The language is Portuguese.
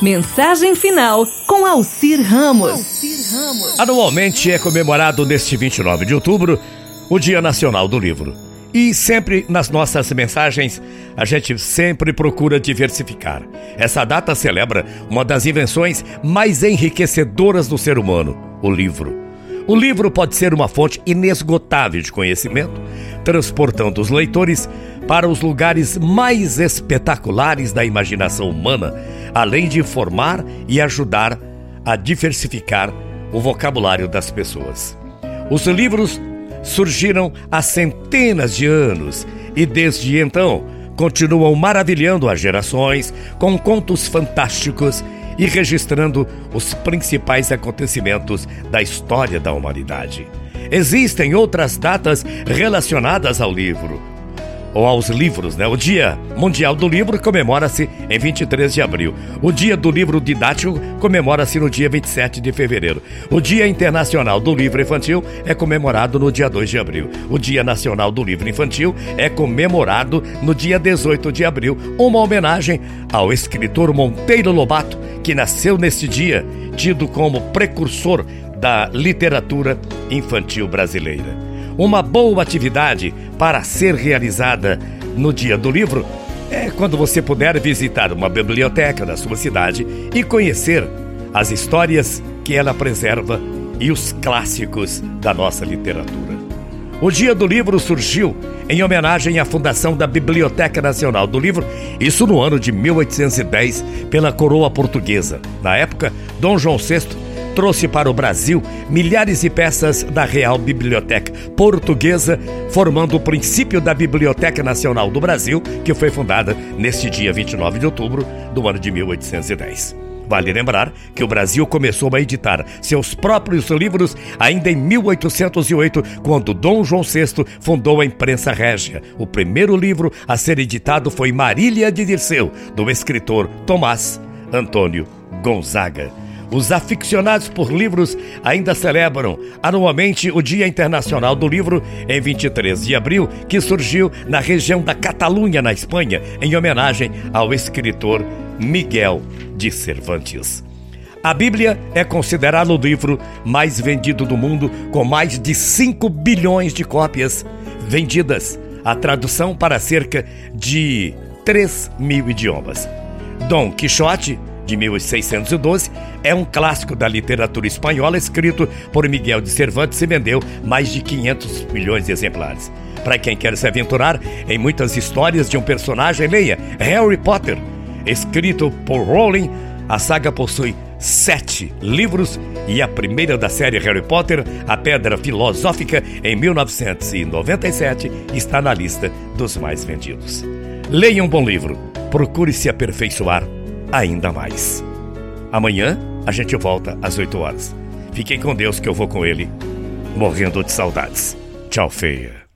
Mensagem final com Alcir Ramos. Anualmente é comemorado neste 29 de outubro o Dia Nacional do Livro. E sempre nas nossas mensagens, a gente sempre procura diversificar. Essa data celebra uma das invenções mais enriquecedoras do ser humano, o livro. O livro pode ser uma fonte inesgotável de conhecimento, transportando os leitores para os lugares mais espetaculares da imaginação humana, além de informar e ajudar a diversificar o vocabulário das pessoas. Os livros surgiram há centenas de anos e desde então continuam maravilhando as gerações com contos fantásticos e registrando os principais acontecimentos da história da humanidade. Existem outras datas relacionadas ao livro, ou aos livros, né? O Dia Mundial do Livro comemora-se em 23 de abril. O Dia do Livro Didático comemora-se no dia 27 de fevereiro. O Dia Internacional do Livro Infantil é comemorado no dia 2 de abril. O Dia Nacional do Livro Infantil é comemorado no dia 18 de abril, uma homenagem ao escritor Monteiro Lobato, que nasceu neste dia, tido como precursor da literatura infantil brasileira. Uma boa atividade para ser realizada no dia do livro é quando você puder visitar uma biblioteca da sua cidade e conhecer as histórias que ela preserva e os clássicos da nossa literatura. O Dia do Livro surgiu em homenagem à fundação da Biblioteca Nacional do Livro, isso no ano de 1810, pela coroa portuguesa. Na época, Dom João VI trouxe para o Brasil milhares de peças da Real Biblioteca Portuguesa, formando o princípio da Biblioteca Nacional do Brasil, que foi fundada neste dia 29 de outubro do ano de 1810. Vale lembrar que o Brasil começou a editar seus próprios livros ainda em 1808, quando Dom João VI fundou a Imprensa Régia. O primeiro livro a ser editado foi Marília de Dirceu, do escritor Tomás Antônio Gonzaga. Os aficionados por livros ainda celebram anualmente o Dia Internacional do Livro em 23 de abril, que surgiu na região da Catalunha, na Espanha, em homenagem ao escritor Miguel de Cervantes. A Bíblia é considerado o livro mais vendido do mundo, com mais de 5 bilhões de cópias vendidas, a tradução para cerca de 3 mil idiomas. Dom Quixote de 1612, é um clássico da literatura espanhola escrito por Miguel de Cervantes e vendeu mais de 500 milhões de exemplares. Para quem quer se aventurar em muitas histórias de um personagem, leia Harry Potter. Escrito por Rowling, a saga possui sete livros e a primeira da série Harry Potter, A Pedra Filosófica, em 1997, está na lista dos mais vendidos. Leia um bom livro, procure se aperfeiçoar ainda mais. Amanhã a gente volta às 8 horas. Fiquem com Deus que eu vou com ele, morrendo de saudades. Tchau, feia.